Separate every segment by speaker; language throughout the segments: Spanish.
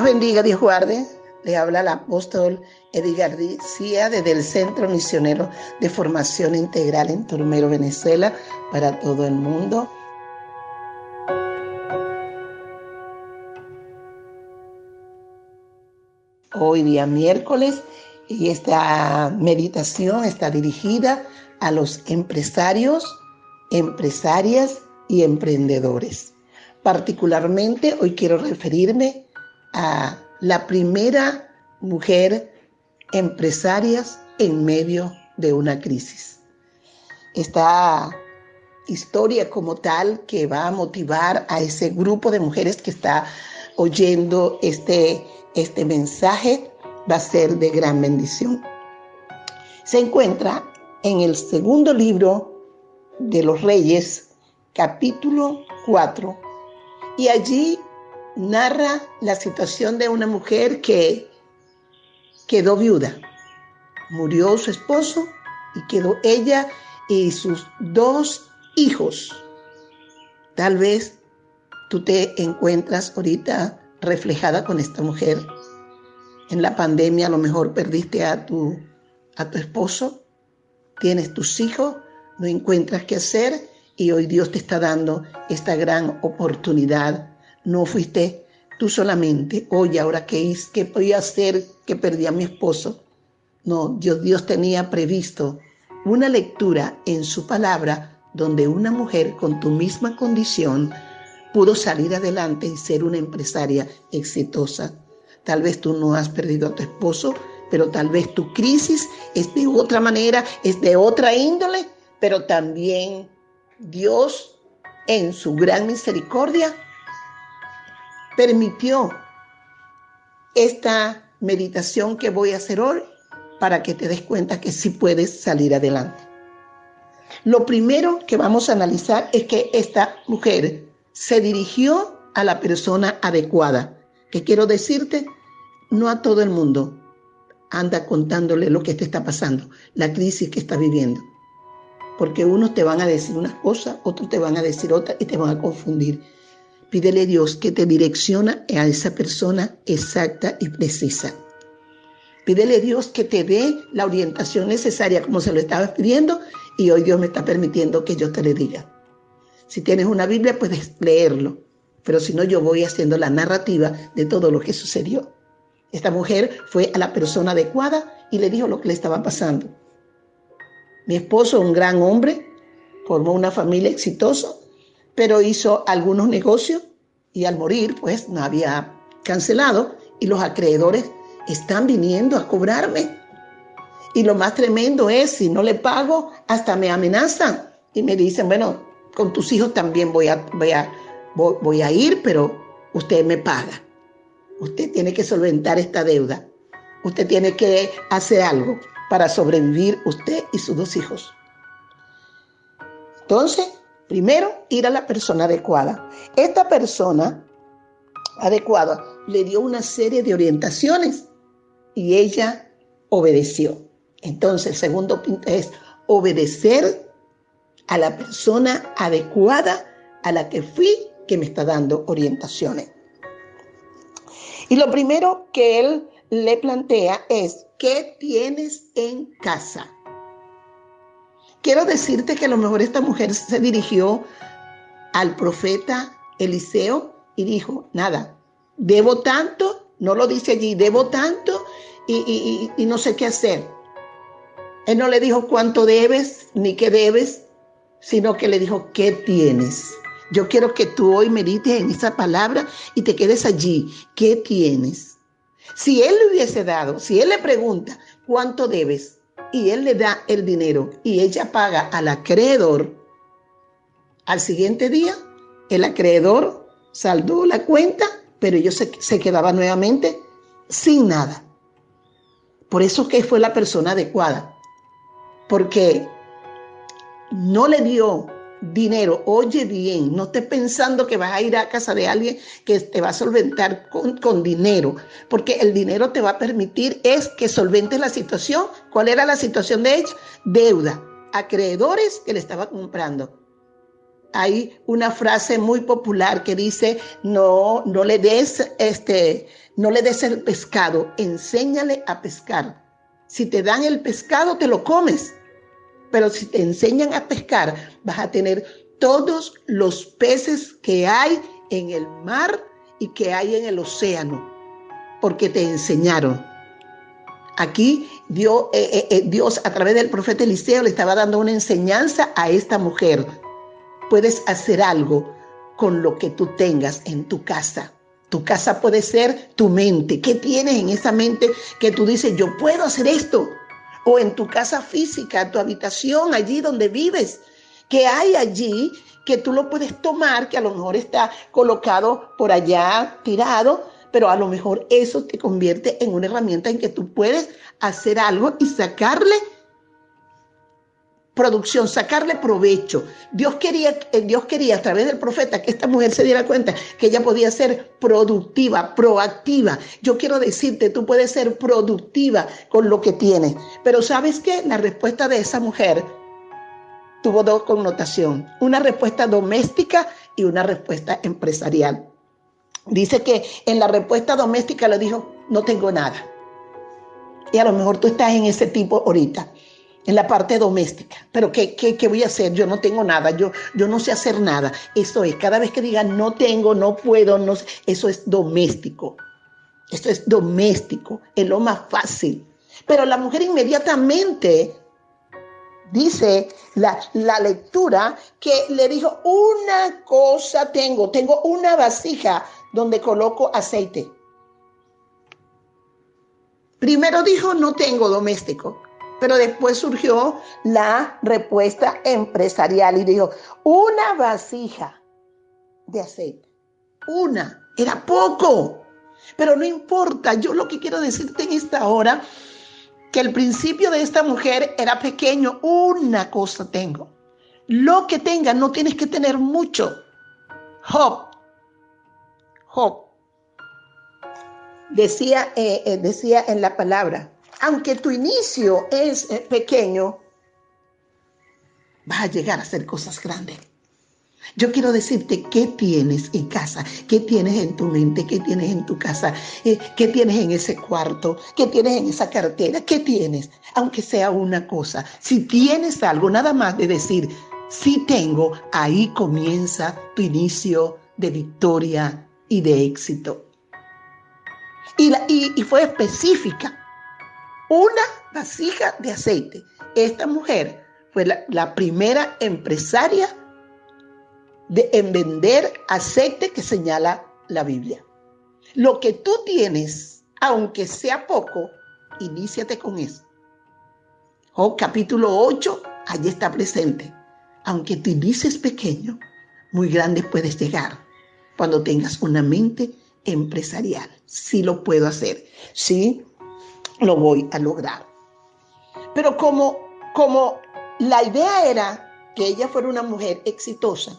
Speaker 1: Dios bendiga, Dios guarde. Le habla el apóstol Edgar García desde el Centro Misionero de Formación Integral en Turmero, Venezuela, para todo el mundo. Hoy día miércoles y esta meditación está dirigida a los empresarios, empresarias y emprendedores. Particularmente hoy quiero referirme a la primera mujer empresaria en medio de una crisis. Esta historia como tal que va a motivar a ese grupo de mujeres que está oyendo este, este mensaje va a ser de gran bendición. Se encuentra en el segundo libro de los Reyes, capítulo 4, y allí narra la situación de una mujer que quedó viuda. Murió su esposo y quedó ella y sus dos hijos. Tal vez tú te encuentras ahorita reflejada con esta mujer. En la pandemia a lo mejor perdiste a tu, a tu esposo, tienes tus hijos, no encuentras qué hacer y hoy Dios te está dando esta gran oportunidad no fuiste tú solamente, oye, ahora qué, es, qué voy a hacer que perdí a mi esposo. No, Dios tenía previsto una lectura en su palabra donde una mujer con tu misma condición pudo salir adelante y ser una empresaria exitosa. Tal vez tú no has perdido a tu esposo, pero tal vez tu crisis es de otra manera, es de otra índole, pero también Dios en su gran misericordia permitió esta meditación que voy a hacer hoy para que te des cuenta que sí puedes salir adelante. Lo primero que vamos a analizar es que esta mujer se dirigió a la persona adecuada, que quiero decirte, no a todo el mundo anda contándole lo que te está pasando, la crisis que está viviendo. Porque unos te van a decir unas cosas, otros te van a decir otras y te van a confundir. Pídele a Dios que te direcciona a esa persona exacta y precisa. Pídele a Dios que te dé la orientación necesaria como se lo estaba pidiendo y hoy Dios me está permitiendo que yo te le diga. Si tienes una Biblia puedes leerlo, pero si no yo voy haciendo la narrativa de todo lo que sucedió. Esta mujer fue a la persona adecuada y le dijo lo que le estaba pasando. Mi esposo, un gran hombre, formó una familia exitosa, pero hizo algunos negocios y al morir, pues no había cancelado y los acreedores están viniendo a cobrarme. Y lo más tremendo es, si no le pago, hasta me amenazan y me dicen, bueno, con tus hijos también voy a, voy a, voy a ir, pero usted me paga. Usted tiene que solventar esta deuda. Usted tiene que hacer algo para sobrevivir usted y sus dos hijos. Entonces, Primero, ir a la persona adecuada. Esta persona adecuada le dio una serie de orientaciones y ella obedeció. Entonces, el segundo punto es obedecer a la persona adecuada a la que fui que me está dando orientaciones. Y lo primero que él le plantea es, ¿qué tienes en casa? Quiero decirte que a lo mejor esta mujer se dirigió al profeta Eliseo y dijo, nada, debo tanto, no lo dice allí, debo tanto y, no sé qué hacer. Él no le dijo cuánto debes ni qué debes, sino que le dijo, ¿qué tienes? Yo quiero que tú hoy medites en esa palabra y te quedes allí. ¿Qué tienes? Si él le hubiese dado, si él le pregunta, ¿cuánto debes? Y él le da el dinero y ella paga al acreedor, al siguiente día el acreedor saldó la cuenta pero ellos se, se quedaban nuevamente sin nada. Por eso que fue la persona adecuada, porque no le dio dinero, oye bien, no estés pensando que vas a ir a casa de alguien que te va a solventar con, con, dinero, porque el dinero te va a permitir es que solventes la situación. ¿Cuál era la situación de ellos? Deuda, acreedores que le estaba comprando. Hay una frase muy popular que dice, no, no le des este, no le des el pescado, enséñale a pescar. Si te dan el pescado, te lo comes. Pero si te enseñan a pescar, vas a tener todos los peces que hay en el mar y que hay en el océano, porque te enseñaron. Aquí Dios, eh, eh, eh, Dios a través del profeta Eliseo le estaba dando una enseñanza a esta mujer. Puedes hacer algo con lo que tú tengas en tu casa. Tu casa puede ser tu mente. ¿Qué tienes en esa mente que tú dices, yo puedo hacer esto? O en tu casa física, tu habitación, allí donde vives, que hay allí que tú lo puedes tomar, que a lo mejor está colocado por allá tirado, pero a lo mejor eso te convierte en una herramienta en que tú puedes hacer algo y sacarle producción, sacarle provecho. Dios quería, eh, Dios quería a través del profeta que esta mujer se diera cuenta que ella podía ser productiva, proactiva. Yo quiero decirte, tú puedes ser productiva con lo que tienes. Pero ¿sabes qué? La respuesta de esa mujer tuvo dos connotaciones, una respuesta doméstica y una respuesta empresarial. Dice que en la respuesta doméstica le dijo, no tengo nada. Y a lo mejor tú estás en ese tipo ahorita en la parte doméstica. Pero ¿qué, qué, voy a hacer? Yo no tengo nada, yo, yo no sé hacer nada. Eso es, cada vez que digan no tengo, no puedo, no, eso es doméstico. Esto es doméstico, es lo más fácil. Pero la mujer inmediatamente dice la, la lectura que le dijo, una cosa tengo, tengo una vasija donde coloco aceite. Primero dijo, no tengo doméstico. Pero después surgió la respuesta empresarial y dijo, una vasija de aceite, una, era poco, pero no importa, yo lo que quiero decirte en esta hora, que el principio de esta mujer era pequeño, una cosa tengo, lo que tenga, no tienes que tener mucho. Job, Job, decía, eh, eh, decía en la palabra, aunque tu inicio es eh, pequeño, vas a llegar a hacer cosas grandes. Yo quiero decirte qué tienes en casa, qué tienes en tu mente, qué tienes en tu casa, eh, qué tienes en ese cuarto, qué tienes en esa cartera, qué tienes, aunque sea una cosa. Si tienes algo, nada más de decir, sí tengo, ahí comienza tu inicio de victoria y de éxito. Y, y fue específica una vasija de aceite. Esta mujer fue la, primera empresaria de, en vender aceite que señala la Biblia. Lo que tú tienes, aunque sea poco, iníciate con eso. Oh, capítulo 8, allí está presente. Aunque tu inicio es pequeño, muy grande puedes llegar cuando tengas una mente empresarial. Sí lo puedo hacer. Sí, lo voy a lograr. Pero como, como la idea era que ella fuera una mujer exitosa,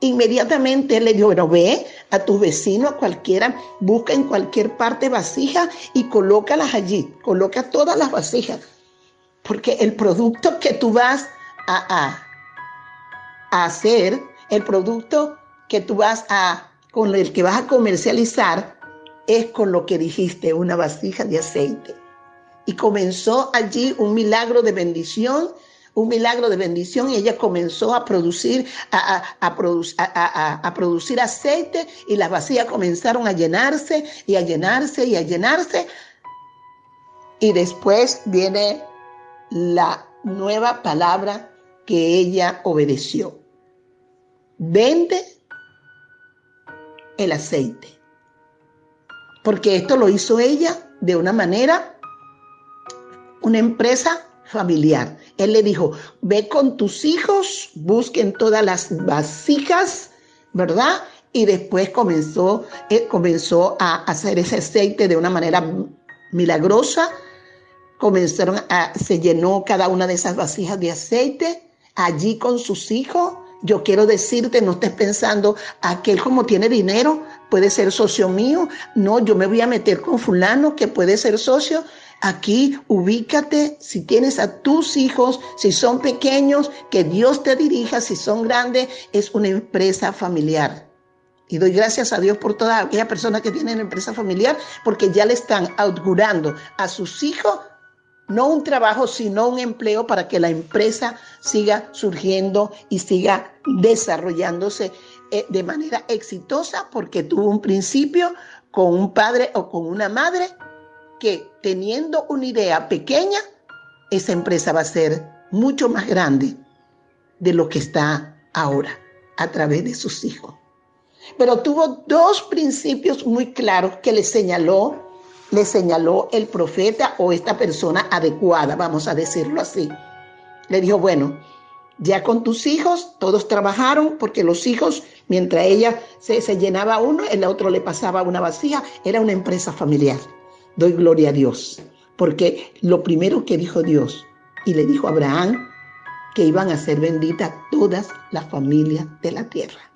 Speaker 1: inmediatamente le dijo, ve a tu vecino, a cualquiera, busca en cualquier parte vasijas y colócalas allí, coloca todas las vasijas, porque el producto que tú vas a, a hacer, el producto que tú vas a, con el que vas a comercializar, es con lo que dijiste, una vasija de aceite. Y comenzó allí un milagro de bendición, un milagro de bendición y ella comenzó a producir, a, a, producir aceite y las vasijas comenzaron a llenarse y a llenarse y a llenarse. Y después viene la nueva palabra que ella obedeció. Vende el aceite porque esto lo hizo ella de una manera, una empresa familiar. Él le dijo, ve con tus hijos, busquen todas las vasijas, ¿verdad? y después comenzó, eh, comenzó a hacer ese aceite de una manera milagrosa. Comenzaron a, se llenó cada una de esas vasijas de aceite allí con sus hijos. Yo quiero decirte, no estés pensando, aquel como tiene dinero puede ser socio mío. No, yo me voy a meter con fulano que puede ser socio. Aquí ubícate, si tienes a tus hijos, si son pequeños, que Dios te dirija, si son grandes, es una empresa familiar. Y doy gracias a Dios por toda aquella persona que tiene una empresa familiar, porque ya le están augurando a sus hijos no un trabajo, sino un empleo para que la empresa siga surgiendo y siga desarrollándose de manera exitosa, porque tuvo un principio con un padre o con una madre que teniendo una idea pequeña, esa empresa va a ser mucho más grande de lo que está ahora a través de sus hijos. Pero tuvo dos principios muy claros que le señaló, le señaló el profeta o esta persona adecuada, vamos a decirlo así. Le dijo, bueno, ya con tus hijos, todos trabajaron porque los hijos, mientras ella se, se llenaba uno, el otro le pasaba una vacía, era una empresa familiar. Doy gloria a Dios, porque lo primero que dijo Dios, y le dijo a Abraham, que iban a ser benditas todas las familias de la tierra.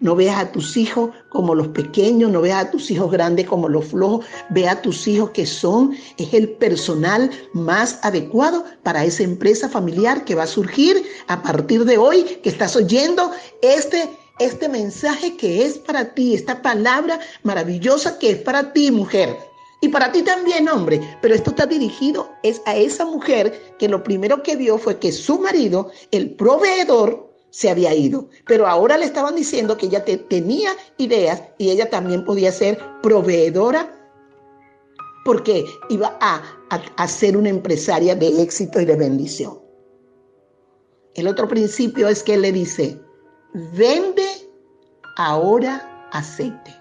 Speaker 1: No veas a tus hijos como los pequeños, no veas a tus hijos grandes como los flojos, ve a tus hijos que son, es el personal más adecuado para esa empresa familiar que va a surgir a partir de hoy, que estás oyendo este, este mensaje que es para ti, esta palabra maravillosa que es para ti, mujer. Y para ti también, hombre, pero esto está dirigido es a esa mujer que lo primero que vio fue que su marido, el proveedor, se había ido. Pero ahora le estaban diciendo que ella tenía ideas y ella también podía ser proveedora porque iba a, a ser una empresaria de éxito y de bendición. El otro principio es que él le dice, vende ahora aceite.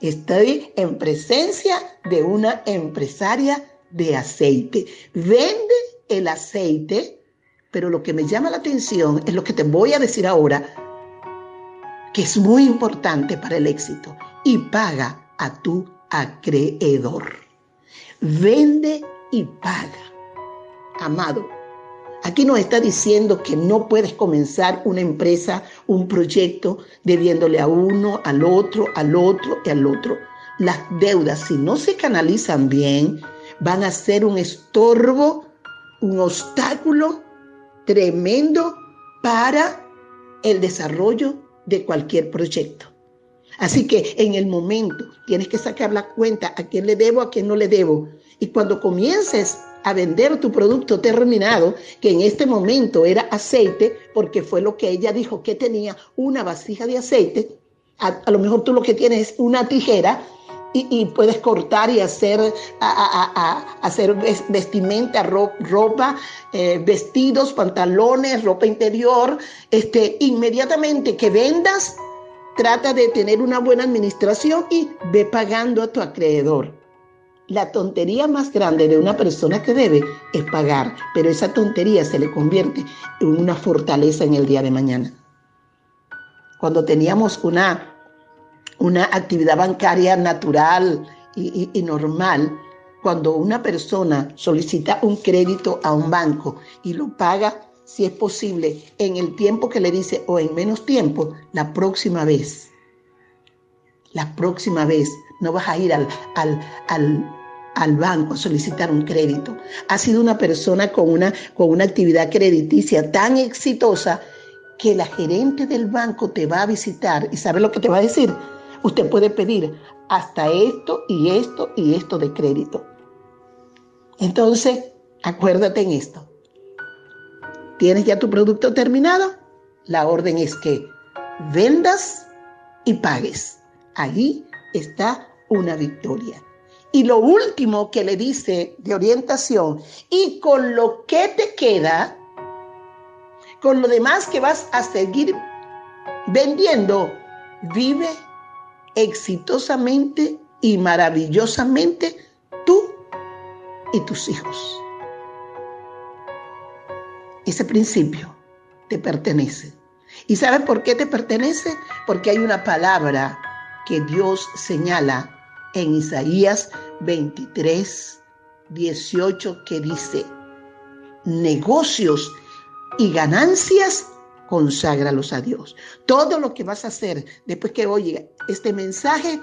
Speaker 1: Estoy en presencia de una empresaria de aceite. Vende el aceite pero lo que me llama la atención es lo que te voy a decir ahora, que es muy importante para el éxito. Y paga a tu acreedor. Vende y paga. Amado, aquí nos está diciendo que no puedes comenzar una empresa, un proyecto, debiéndole a uno, al otro, al otro y al otro. Las deudas, si no se canalizan bien, van a ser un estorbo, un obstáculo tremendo para el desarrollo de cualquier proyecto. Así que en el momento tienes que sacar la cuenta a quién le debo, a quién no le debo. Y cuando comiences a vender tu producto terminado, que en este momento era aceite, porque fue lo que ella dijo que tenía, una vasija de aceite, a, a lo mejor tú lo que tienes es una tijera y, puedes cortar y hacer, hacer vestimenta, ropa, eh, vestidos, pantalones, ropa interior. Este, inmediatamente que vendas, trata de tener una buena administración y ve pagando a tu acreedor. La tontería más grande de una persona que debe es pagar, pero esa tontería se le convierte en una fortaleza en el día de mañana. Cuando teníamos una una actividad bancaria natural y, normal, cuando una persona solicita un crédito a un banco y lo paga, si es posible, en el tiempo que le dice o en menos tiempo, la próxima vez, la próxima vez no vas a ir al, al, al, al banco a solicitar un crédito. Ha sido una persona con una, con una actividad crediticia tan exitosa que la gerente del banco te va a visitar y ¿sabe lo que te va a decir? Usted puede pedir hasta esto y esto y esto de crédito. Entonces, acuérdate en esto. ¿Tienes ya tu producto terminado? La orden es que vendas y pagues. Allí está una victoria. Y lo último que le dice de orientación, y con lo que te queda, con lo demás que vas a seguir vendiendo, vive exitosamente y maravillosamente tú y tus hijos. Ese principio te pertenece. ¿Y sabes por qué te pertenece? Porque hay una palabra que Dios señala en Isaías 23, 18 que dice, negocios y ganancias, conságralos a Dios. Todo lo que vas a hacer después que oye este mensaje,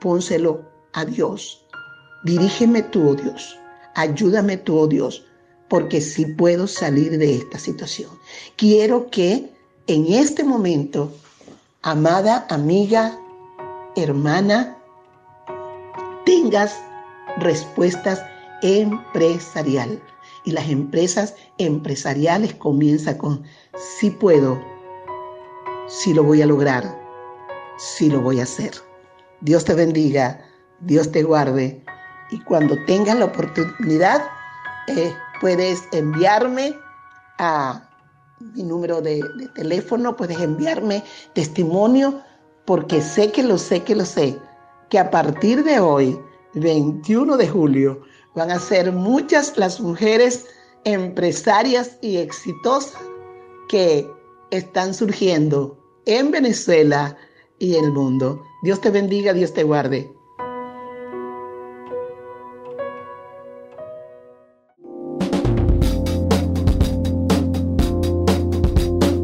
Speaker 1: pónselo a Dios. Dirígeme tú, oh Dios. Ayúdame tú, oh Dios, porque si puedo salir de esta situación. Quiero que en este momento, amada amiga, hermana, tengas respuestas empresarial. Y las empresas empresariales comienzan con si puedo, si lo voy a lograr, si lo voy a hacer. Dios te bendiga, Dios te guarde. Y cuando tengas la oportunidad, eh, puedes enviarme a mi número de, de teléfono, puedes enviarme testimonio, porque sé que lo sé, que lo sé, que a partir de hoy, 21 de julio, van a ser muchas las mujeres empresarias y exitosas que están surgiendo en Venezuela y el mundo. Dios te bendiga, Dios te guarde.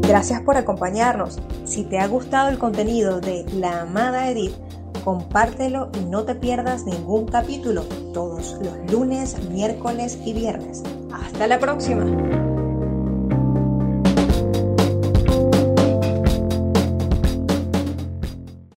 Speaker 2: Gracias por acompañarnos. Si te ha gustado el contenido de La Amada Edith, compártelo y no te pierdas ningún capítulo todos los lunes, miércoles y viernes. Hasta la próxima.